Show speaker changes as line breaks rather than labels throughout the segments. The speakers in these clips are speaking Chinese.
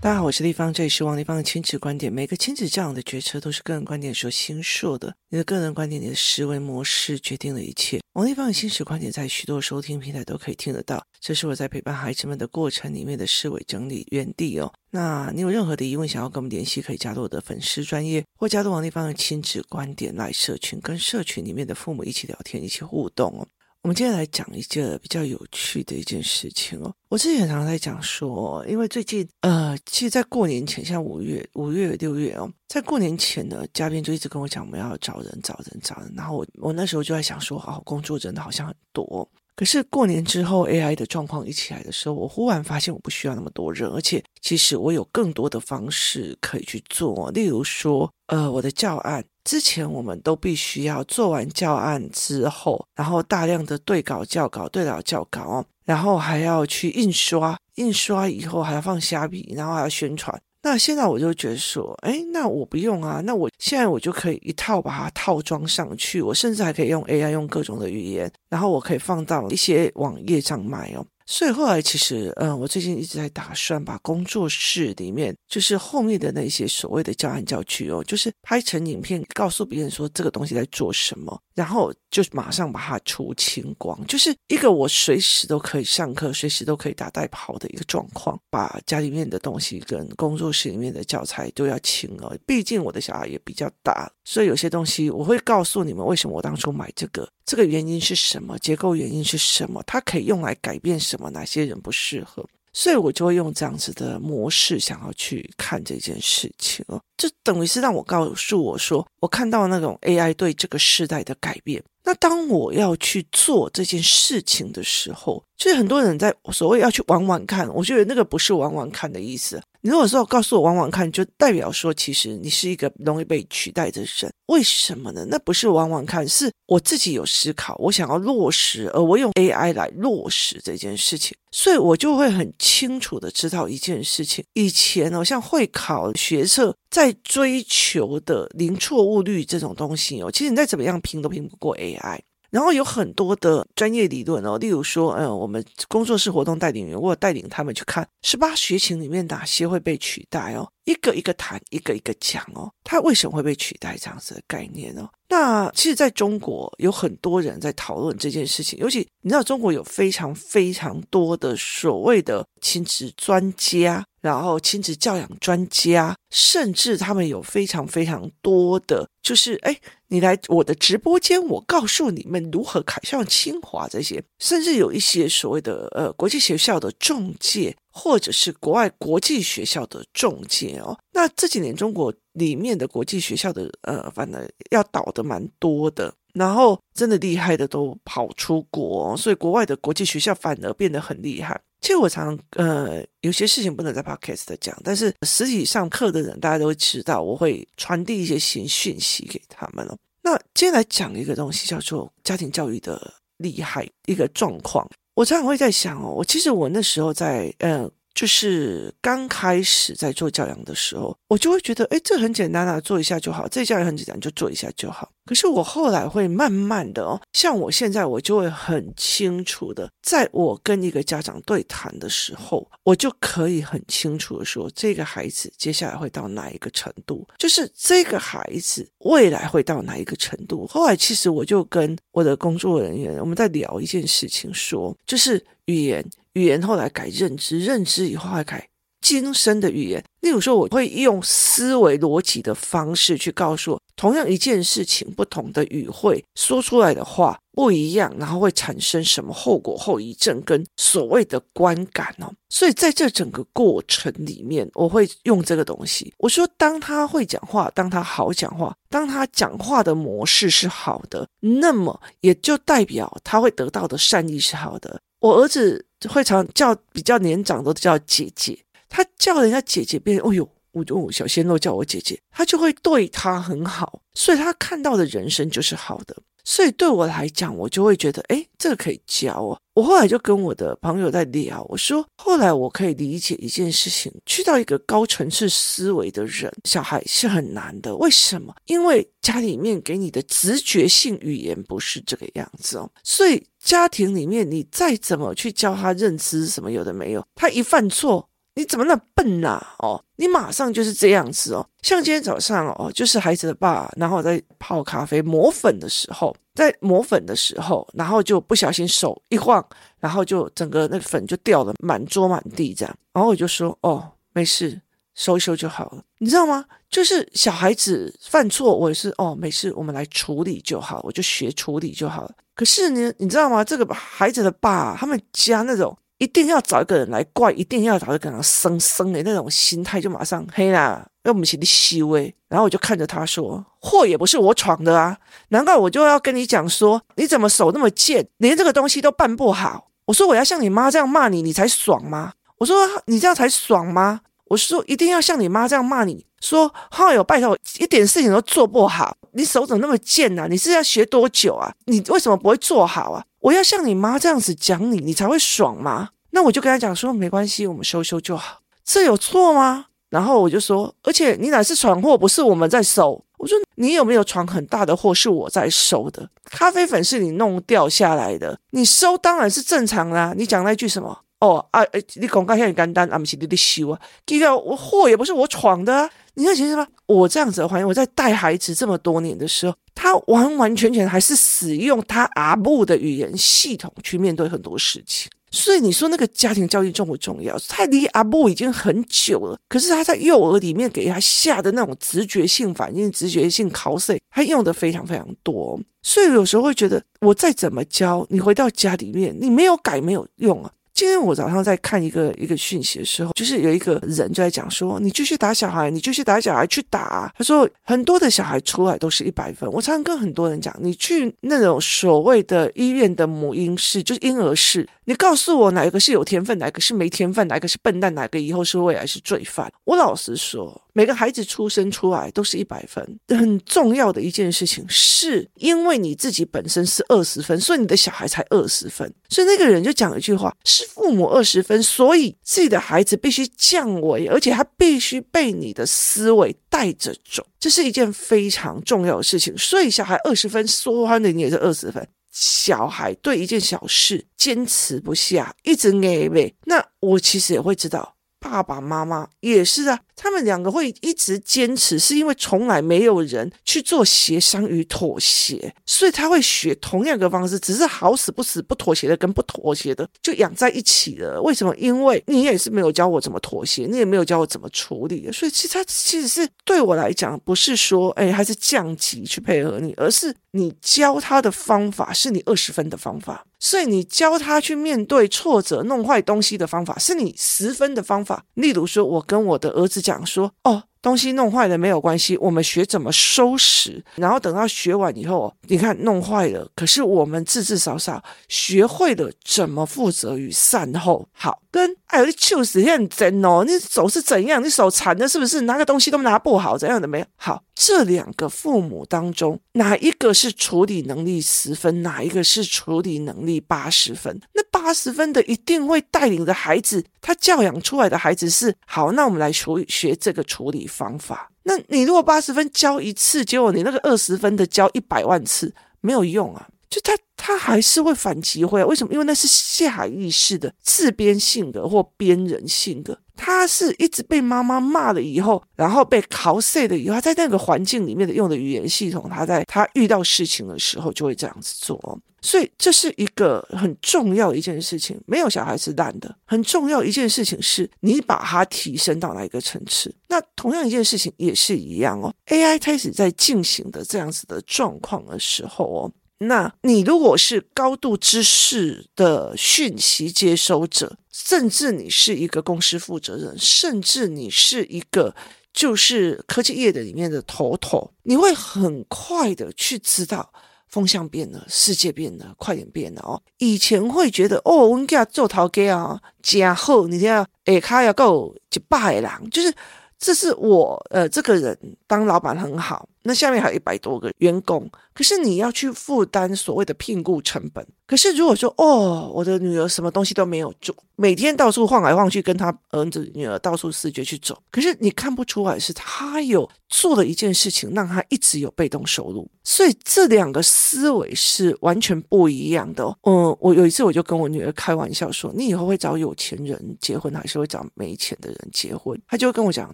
大家好，我是丽芳，这里是王丽芳的亲子观点。每个亲子教养的决策都是个人观点所形塑的。你的个人观点，你的思维模式决定了一切。王丽芳的亲子观点在许多收听平台都可以听得到。这是我在陪伴孩子们的过程里面的思维整理原地哦。那你有任何的疑问想要跟我们联系，可以加入我的粉丝专业，或加入王丽芳的亲子观点来社群，跟社群里面的父母一起聊天，一起互动哦。我们今天来讲一个比较有趣的一件事情哦。我之前常常在讲说，因为最近呃，其实，在过年前，像五月、五月、六月哦，在过年前呢，嘉宾就一直跟我讲，我们要找人、找人、找人。然后我我那时候就在想说，哦，工作真的好像很多。可是过年之后，AI 的状况一起来的时候，我忽然发现我不需要那么多人，而且其实我有更多的方式可以去做。例如说，呃，我的教案。之前我们都必须要做完教案之后，然后大量的对稿、校稿、对稿、校稿，然后还要去印刷，印刷以后还要放虾皮，然后还要宣传。那现在我就觉得说，哎，那我不用啊，那我现在我就可以一套把它套装上去，我甚至还可以用 AI 用各种的语言，然后我可以放到一些网页上卖哦。所以后来其实，嗯，我最近一直在打算把工作室里面，就是后面的那些所谓的教案教具哦，就是拍成影片，告诉别人说这个东西在做什么，然后就马上把它出清光，就是一个我随时都可以上课，随时都可以打带跑的一个状况，把家里面的东西跟工作室里面的教材都要清了。毕竟我的小孩也比较大，所以有些东西我会告诉你们为什么我当初买这个。这个原因是什么？结构原因是什么？它可以用来改变什么？哪些人不适合？所以我就会用这样子的模式，想要去看这件事情哦。就等于是让我告诉我说，我看到那种 AI 对这个时代的改变。那当我要去做这件事情的时候，就是很多人在所谓要去玩玩看，我觉得那个不是玩玩看的意思。你如果说告诉我玩玩看，就代表说其实你是一个容易被取代的人。为什么呢？那不是玩玩看，是我自己有思考，我想要落实，而我用 AI 来落实这件事情，所以我就会很清楚的知道一件事情。以前哦，像会考学测在追求的零错误率这种东西哦，其实你再怎么样拼都拼不过 AI。然后有很多的专业理论哦，例如说，嗯，我们工作室活动带领员，我带领他们去看十八学情里面哪些会被取代哦，一个一个谈，一个一个讲哦，它为什么会被取代这样子的概念哦。那其实在中国有很多人在讨论这件事情，尤其你知道中国有非常非常多的所谓的亲子专家，然后亲子教养专家，甚至他们有非常非常多的，就是哎。你来我的直播间，我告诉你们如何考上清华这些，甚至有一些所谓的呃国际学校的中介，或者是国外国际学校的中介哦。那这几年中国里面的国际学校的呃，反正要倒的蛮多的，然后真的厉害的都跑出国，所以国外的国际学校反而变得很厉害。其实我常常呃有些事情不能在 podcast 讲，但是实体上课的人大家都会知道，我会传递一些新讯息给他们了。那接下来讲一个东西，叫做家庭教育的厉害一个状况。我常常会在想哦，我其实我那时候在嗯。就是刚开始在做教养的时候，我就会觉得，哎，这很简单啊，做一下就好。这教育很简单，就做一下就好。可是我后来会慢慢的哦，像我现在，我就会很清楚的，在我跟一个家长对谈的时候，我就可以很清楚的说，这个孩子接下来会到哪一个程度，就是这个孩子未来会到哪一个程度。后来其实我就跟我的工作人员，我们在聊一件事情说，说就是语言。语言后来改认知，认知以后还改今生的语言。例如说，我会用思维逻辑的方式去告诉，同样一件事情，不同的语汇说出来的话不一样，然后会产生什么后果、后遗症跟所谓的观感哦。所以在这整个过程里面，我会用这个东西。我说，当他会讲话，当他好讲话，当他讲话的模式是好的，那么也就代表他会得到的善意是好的。我儿子。会常叫比较年长的叫姐姐，他叫人家姐姐变，哦呦，我就小鲜肉叫我姐姐，他就会对他很好，所以他看到的人生就是好的。所以对我来讲，我就会觉得，诶，这个可以教哦。我后来就跟我的朋友在聊，我说，后来我可以理解一件事情，去到一个高层次思维的人，小孩是很难的。为什么？因为家里面给你的直觉性语言不是这个样子哦。所以家庭里面，你再怎么去教他认知什么有的没有，他一犯错，你怎么那笨呐、哦，你马上就是这样子哦。像今天早上哦，就是孩子的爸，然后在泡咖啡磨粉的时候，在磨粉的时候，然后就不小心手一晃，然后就整个那个粉就掉了满桌满地这样。然后我就说哦，没事，收一收就好了。你知道吗？就是小孩子犯错，我也是哦，没事，我们来处理就好，我就学处理就好了。可是呢，你知道吗？这个孩子的爸，他们家那种一定要找一个人来怪，一定要找一个人生生的那种心态，就马上黑啦，要我们心里虚微。然后我就看着他说：“祸也不是我闯的啊，难怪我就要跟你讲说，你怎么手那么贱，连这个东西都办不好。”我说：“我要像你妈这样骂你，你才爽吗？”我说：“你这样才爽吗？”我说：“一定要像你妈这样骂你。”说，哈哟，拜托，一点事情都做不好，你手怎么那么贱呢、啊？你是要学多久啊？你为什么不会做好啊？我要像你妈这样子讲你，你才会爽吗？那我就跟他讲说，没关系，我们收收就好，这有错吗？然后我就说，而且你哪是闯祸，不是我们在收。我说你有没有闯很大的祸，是我在收的。咖啡粉是你弄掉下来的，你收当然是正常啦、你讲那句什么？哦啊，你广告很简单，啊不是你的修啊，第二我祸也不是我闯的啊。你看，其实吧，我这样子的环境，我在带孩子这么多年的时候，他完完全全还是使用他阿母的语言系统去面对很多事情。所以你说那个家庭教育重不重要？他离阿母已经很久了，可是他在幼儿里面给他下的那种直觉性反应、直觉性考试，他用的非常非常多。所以有时候会觉得，我再怎么教，你回到家里面，你没有改没有用啊。今天我早上在看一个一个讯息的时候，就是有一个人就在讲说：“你继续打小孩，你继续打小孩，去打。”他说很多的小孩出来都是一百分。我常常跟很多人讲，你去那种所谓的医院的母婴室，就是婴儿室，你告诉我哪一个是有天分，哪一个是没天分，哪一个是笨蛋，哪个以后是未来是罪犯。我老实说。每个孩子出生出来都是一百分，很重要的一件事情，是因为你自己本身是二十分，所以你的小孩才二十分。所以那个人就讲一句话：是父母二十分，所以自己的孩子必须降维，而且他必须被你的思维带着走，这是一件非常重要的事情。所以小孩二十分，说穿了你也是二十分。小孩对一件小事坚持不下，一直挨背，那我其实也会知道。爸爸妈妈也是啊，他们两个会一直坚持，是因为从来没有人去做协商与妥协，所以他会学同样的方式，只是好死不死不妥协的跟不妥协的就养在一起了。为什么？因为你也是没有教我怎么妥协，你也没有教我怎么处理，所以其实他其实是对我来讲，不是说哎还是降级去配合你，而是你教他的方法是你二十分的方法。所以你教他去面对挫折、弄坏东西的方法，是你十分的方法。例如说，我跟我的儿子讲说：“哦。”东西弄坏了没有关系，我们学怎么收拾，然后等到学完以后，你看弄坏了，可是我们至至少少学会了怎么负责与善后。好，跟哎呦你糗死很真哦，你手是怎样？你手残的是不是？拿个东西都拿不好，怎样的没有？好，这两个父母当中，哪一个是处理能力十分，哪一个是处理能力八十分？那八十分的一定会带领着孩子，他教养出来的孩子是好。那我们来学学这个处理方法，那你如果八十分交一次，结果你那个二十分的交一百万次没有用啊，就他他还是会反击回来。为什么？因为那是下意识的自编性格或编人性格，他是一直被妈妈骂了以后，然后被考碎了以后，他在那个环境里面的用的语言系统，他在他遇到事情的时候就会这样子做。所以这是一个很重要一件事情，没有小孩是烂的。很重要一件事情是你把它提升到哪一个层次。那同样一件事情也是一样哦。AI 开始在进行的这样子的状况的时候哦，那你如果是高度知识的讯息接收者，甚至你是一个公司负责人，甚至你是一个就是科技业的里面的头头，你会很快的去知道。风向变了，世界变了，快点变了哦！以前会觉得哦，我们家做头家啊，家后，你听，哎，他要够一百郎，就是这是我呃，这个人当老板很好，那下面还有一百多个员工，可是你要去负担所谓的聘雇成本。可是如果说哦，我的女儿什么东西都没有做，每天到处晃来晃去，跟她儿子女儿到处视觉去走，可是你看不出来是她有做了一件事情，让她一直有被动收入。所以这两个思维是完全不一样的哦。嗯，我有一次我就跟我女儿开玩笑说：“你以后会找有钱人结婚，还是会找没钱的人结婚？”她就会跟我讲：“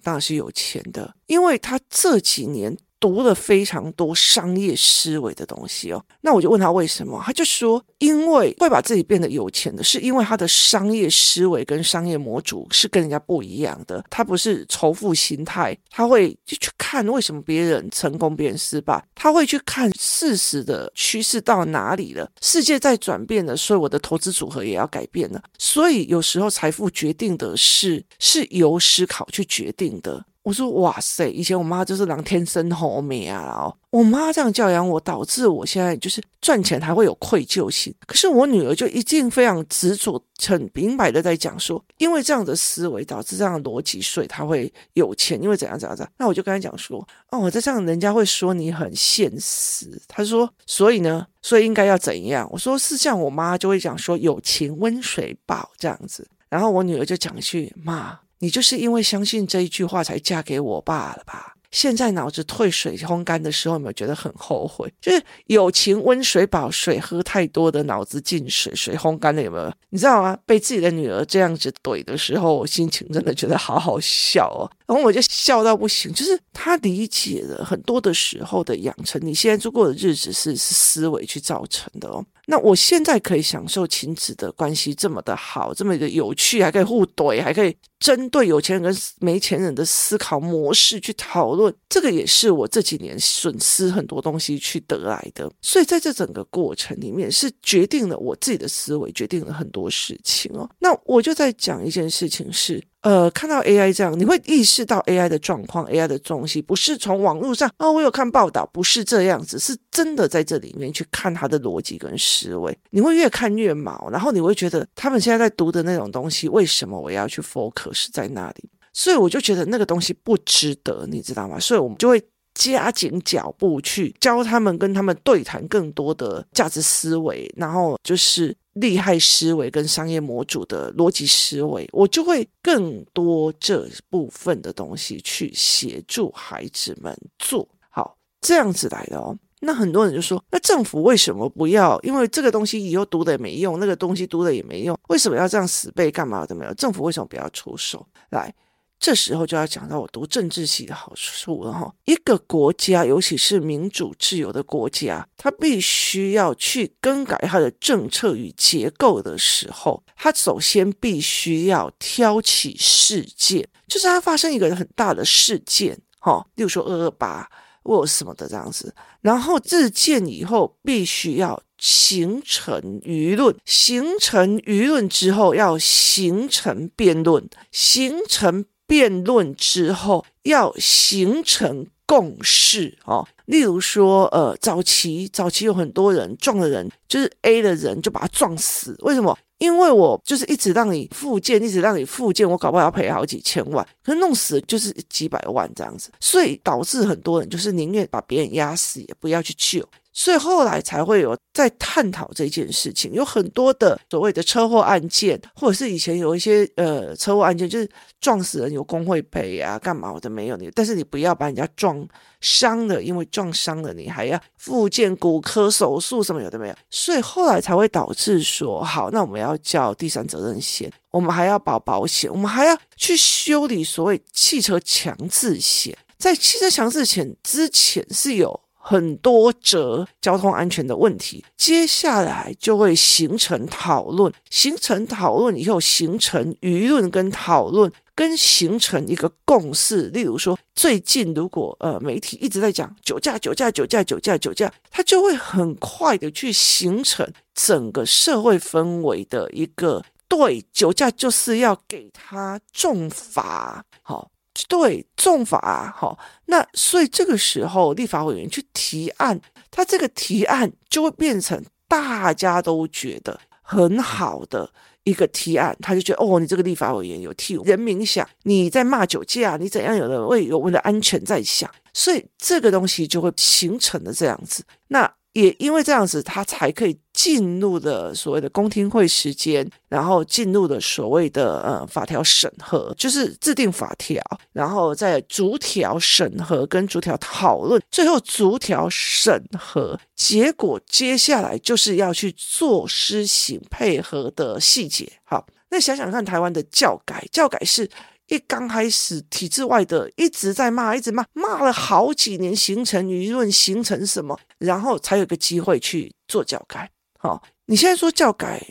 当然是有钱的，因为她这几年。”读了非常多商业思维的东西哦，那我就问他为什么，他就说，因为会把自己变得有钱的，是因为他的商业思维跟商业模组是跟人家不一样的，他不是仇富心态，他会就去看为什么别人成功，别人失败，他会去看事实的趋势到哪里了，世界在转变了，所以我的投资组合也要改变了，所以有时候财富决定的是是由思考去决定的。我说哇塞，以前我妈就是人天生好命啊，然后我妈这样教养我，导致我现在就是赚钱还会有愧疚心。可是我女儿就一定非常执着、很明白的在讲说，因为这样的思维导致这样的逻辑，所以她会有钱。因为怎样怎样怎样，那我就跟她讲说，哦，我在这样人家会说你很现实。她说，所以呢，所以应该要怎样？我说是像我妈就会讲说，有情温水饱这样子。然后我女儿就讲一句妈。你就是因为相信这一句话才嫁给我爸了吧？现在脑子退水烘干的时候，有没有觉得很后悔？就是有情温水饱，水喝太多的脑子进水，水烘干了有没有？你知道吗？被自己的女儿这样子怼的时候，我心情真的觉得好好笑哦。然后我就笑到不行，就是他理解了很多的时候的养成，你现在度过的日子是是思维去造成的哦。那我现在可以享受亲子的关系这么的好，这么的有趣，还可以互怼，还可以针对有钱人跟没钱人的思考模式去讨论，这个也是我这几年损失很多东西去得来的。所以在这整个过程里面，是决定了我自己的思维，决定了很多事情哦。那我就在讲一件事情是。呃，看到 AI 这样，你会意识到 AI 的状况，AI 的东西不是从网络上哦，我有看报道，不是这样子，是真的在这里面去看它的逻辑跟思维，你会越看越毛，然后你会觉得他们现在在读的那种东西，为什么我要去 focus 在那里？所以我就觉得那个东西不值得，你知道吗？所以我们就会加紧脚步去教他们，跟他们对谈更多的价值思维，然后就是。利害思维跟商业模组的逻辑思维，我就会更多这部分的东西去协助孩子们做好这样子来的哦。那很多人就说，那政府为什么不要？因为这个东西以后读的也没用，那个东西读的也没用，为什么要这样死背干嘛都没有？政府为什么不要出手来？这时候就要讲到我读政治系的好处了哈。一个国家，尤其是民主自由的国家，它必须要去更改它的政策与结构的时候，它首先必须要挑起事件，就是它发生一个很大的事件，哈，例如说二二八或什么的这样子。然后事件以后必须要形成舆论，形成舆论之后要形成辩论，形成。辩论之后要形成共识哦，例如说，呃，早期早期有很多人撞了人，就是 A 的人就把他撞死，为什么？因为我就是一直让你复健，一直让你复健，我搞不好要赔好几千万，可是弄死就是几百万这样子，所以导致很多人就是宁愿把别人压死，也不要去救。所以后来才会有在探讨这件事情，有很多的所谓的车祸案件，或者是以前有一些呃车祸案件，就是撞死人有工会赔啊，干嘛的？没有你，但是你不要把人家撞伤了，因为撞伤了你还要复健、骨科手术什么有的没有，所以后来才会导致说，好，那我们要叫第三责任险，我们还要保保险，我们还要去修理所谓汽车强制险，在汽车强制险之前是有。很多则交通安全的问题，接下来就会形成讨论，形成讨论以后，形成舆论跟讨论，跟形成一个共识。例如说，最近如果呃媒体一直在讲酒驾、酒驾、酒驾、酒驾、酒驾，它就会很快的去形成整个社会氛围的一个对酒驾就是要给他重罚，好。对，重罚好，那所以这个时候立法委员去提案，他这个提案就会变成大家都觉得很好的一个提案，他就觉得哦，你这个立法委员有替人民想，你在骂酒驾，你怎样有的为我们的安全在想，所以这个东西就会形成了这样子。那。也因为这样子，他才可以进入的所谓的公听会时间，然后进入的所谓的呃法条审核，就是制定法条，然后再逐条审核跟逐条讨论，最后逐条审核，结果接下来就是要去做施行配合的细节。好，那想想看，台湾的教改，教改是。一刚开始，体制外的一直在骂，一直骂，骂了好几年，形成舆论，形成什么，然后才有个机会去做教改。好、你现在说教改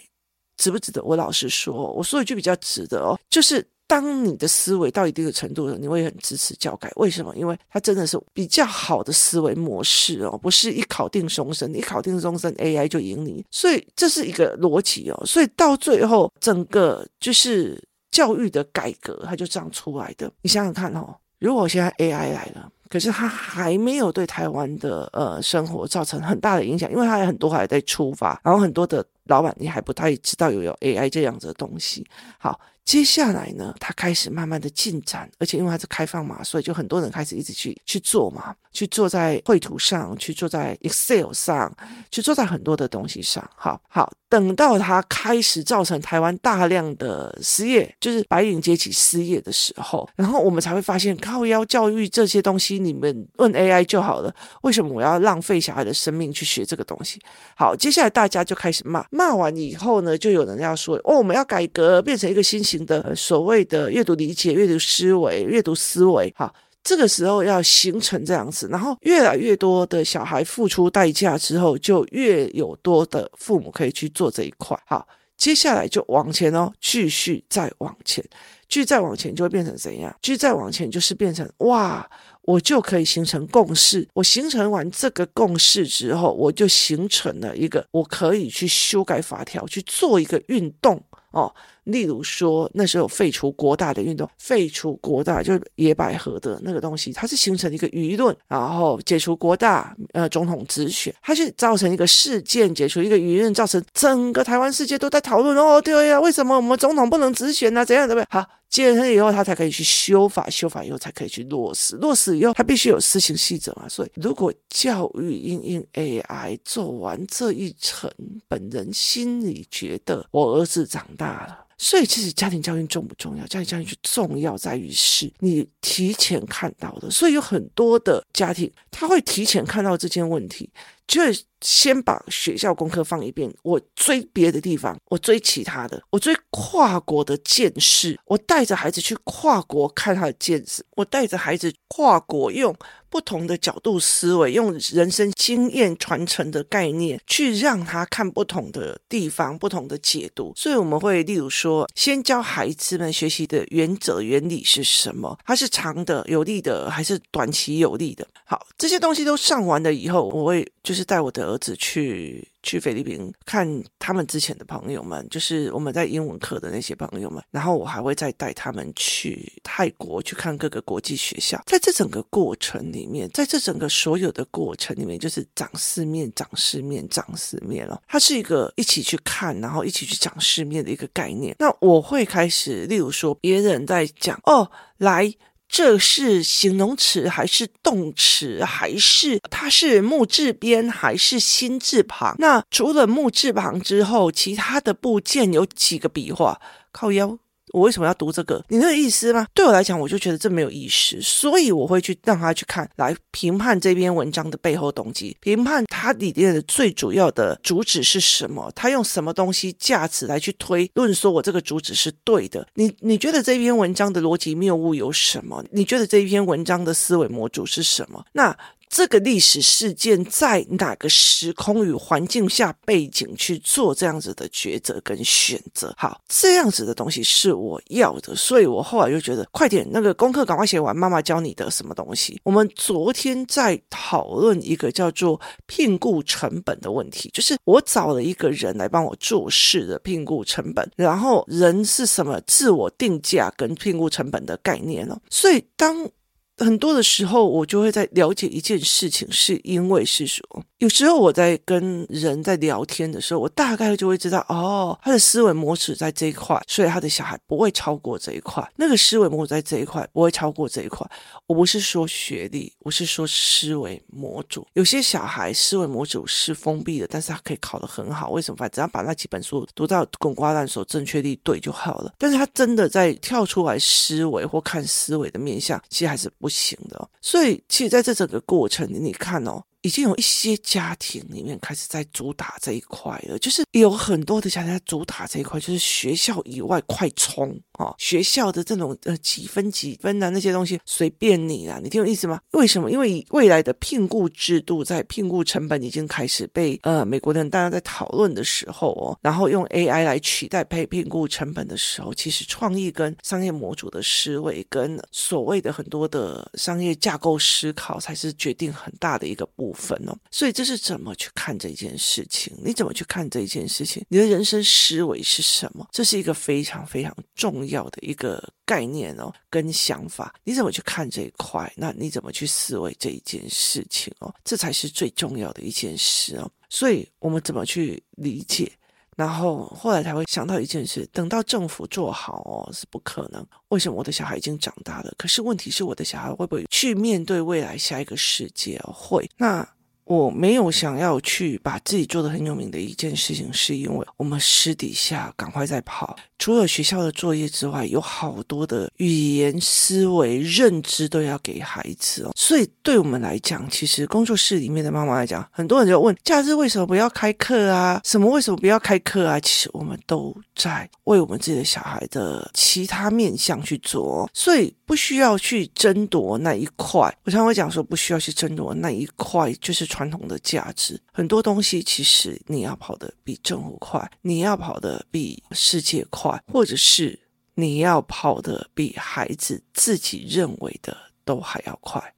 值不值得？我老实说，我说一句比较值得哦，就是当你的思维到一定的程度了，你会很支持教改。为什么？因为它真的是比较好的思维模式哦，不是一考定终身，一考定终身 AI 就赢你，所以这是一个逻辑哦。所以到最后，整个就是。教育的改革，它就这样出来的。你想想看哦，如果现在 AI 来了，可是它还没有对台湾的呃生活造成很大的影响，因为它有很多还在出发，然后很多的老板你还不太知道有有 AI 这样子的东西。好。接下来呢，它开始慢慢的进展，而且因为它是开放嘛，所以就很多人开始一直去去做嘛，去做在绘图上，去做在 Excel 上，去做在很多的东西上。好好，等到它开始造成台湾大量的失业，就是白领阶级失业的时候，然后我们才会发现靠腰教育这些东西，你们问 AI 就好了。为什么我要浪费小孩的生命去学这个东西？好，接下来大家就开始骂，骂完以后呢，就有人要说，哦，我们要改革，变成一个新型。的所谓的阅读理解、阅读思维、阅读思维，哈，这个时候要形成这样子，然后越来越多的小孩付出代价之后，就越有多的父母可以去做这一块。好，接下来就往前哦，继续再往前，继续再往前就会变成怎样？继续再往前就是变成哇，我就可以形成共识。我形成完这个共识之后，我就形成了一个我可以去修改法条，去做一个运动哦。例如说，那时候废除国大的运动，废除国大就是野百合的那个东西，它是形成一个舆论，然后解除国大呃总统直选，它是造成一个事件，解除一个舆论，造成整个台湾世界都在讨论哦，对呀，为什么我们总统不能直选呢？怎样怎么样？好，解成以后，他才可以去修法，修法以后才可以去落实，落实以后，他必须有施行细则嘛。所以，如果教育因应 AI 做完这一层，本人心里觉得我儿子长大了。所以，其实家庭教育重不重要？家庭教育就重要在于是你提前看到的。所以有很多的家庭，他会提前看到这件问题。就先把学校功课放一遍，我追别的地方，我追其他的，我追跨国的见识，我带着孩子去跨国看他的见识，我带着孩子跨国用不同的角度思维，用人生经验传承的概念去让他看不同的地方，不同的解读。所以我们会例如说，先教孩子们学习的原则原理是什么？它是长的有利的，还是短期有利的？好，这些东西都上完了以后，我会就是带我的儿子去去菲律宾看他们之前的朋友们，就是我们在英文课的那些朋友们，然后我还会再带他们去泰国去看各个国际学校。在这整个过程里面，在这整个所有的过程里面，就是长世面、长世面、长世面了。它是一个一起去看，然后一起去长世面的一个概念。那我会开始，例如说别人在讲哦，来。这是形容词还是动词？还是它是木字边还是心字旁？那除了木字旁之后，其他的部件有几个笔画？靠腰。我为什么要读这个？你那个意思吗？对我来讲，我就觉得这没有意思，所以我会去让他去看，来评判这篇文章的背后动机，评判它里面的最主要的主旨是什么，他用什么东西价值来去推论说我这个主旨是对的。你你觉得这篇文章的逻辑谬误有什么？你觉得这篇文章的思维模组是什么？那。这个历史事件在哪个时空与环境下背景去做这样子的抉择跟选择？好，这样子的东西是我要的，所以我后来就觉得，快点那个功课赶快写完，妈妈教你的什么东西？我们昨天在讨论一个叫做聘雇成本的问题，就是我找了一个人来帮我做事的聘雇成本，然后人是什么？自我定价跟聘雇成本的概念哦。所以当很多的时候，我就会在了解一件事情，是因为是说，有时候我在跟人在聊天的时候，我大概就会知道，哦，他的思维模式在这一块，所以他的小孩不会超过这一块。那个思维模式在这一块不会超过这一块。我不是说学历，我是说思维模组。有些小孩思维模组是封闭的，但是他可以考得很好。为什么？反正只要把那几本书读到滚瓜烂熟，正确率对就好了。但是他真的在跳出来思维或看思维的面向，其实还是不行的。所以，其实在这整个过程，你看哦。已经有一些家庭里面开始在主打这一块了，就是有很多的家庭在主打这一块，就是学校以外快冲啊！学校的这种呃几分几分啊那些东西随便你啦，你听我意思吗？为什么？因为未来的聘雇制度在聘雇成本已经开始被呃美国人大家在讨论的时候哦，然后用 AI 来取代配聘雇成本的时候，其实创意跟商业模组的思维跟所谓的很多的商业架构思考才是决定很大的一个部部。分哦，所以这是怎么去看这件事情？你怎么去看这一件事情？你的人生思维是什么？这是一个非常非常重要的一个概念哦，跟想法。你怎么去看这一块？那你怎么去思维这一件事情哦？这才是最重要的一件事哦。所以我们怎么去理解？然后后来才会想到一件事：等到政府做好哦，是不可能。为什么我的小孩已经长大了？可是问题是我的小孩会不会去面对未来下一个世界？会。那。我没有想要去把自己做的很有名的一件事情，是因为我们私底下赶快在跑。除了学校的作业之外，有好多的语言、思维、认知都要给孩子哦。所以对我们来讲，其实工作室里面的妈妈来讲，很多人就问：假日为什么不要开课啊？什么为什么不要开课啊？其实我们都在为我们自己的小孩的其他面向去做，所以不需要去争夺那一块。我常会讲说，不需要去争夺那一块，就是。传统的价值，很多东西其实你要跑得比政府快，你要跑得比世界快，或者是你要跑得比孩子自己认为的都还要快。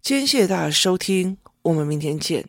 今天谢谢大家收听，我们明天见。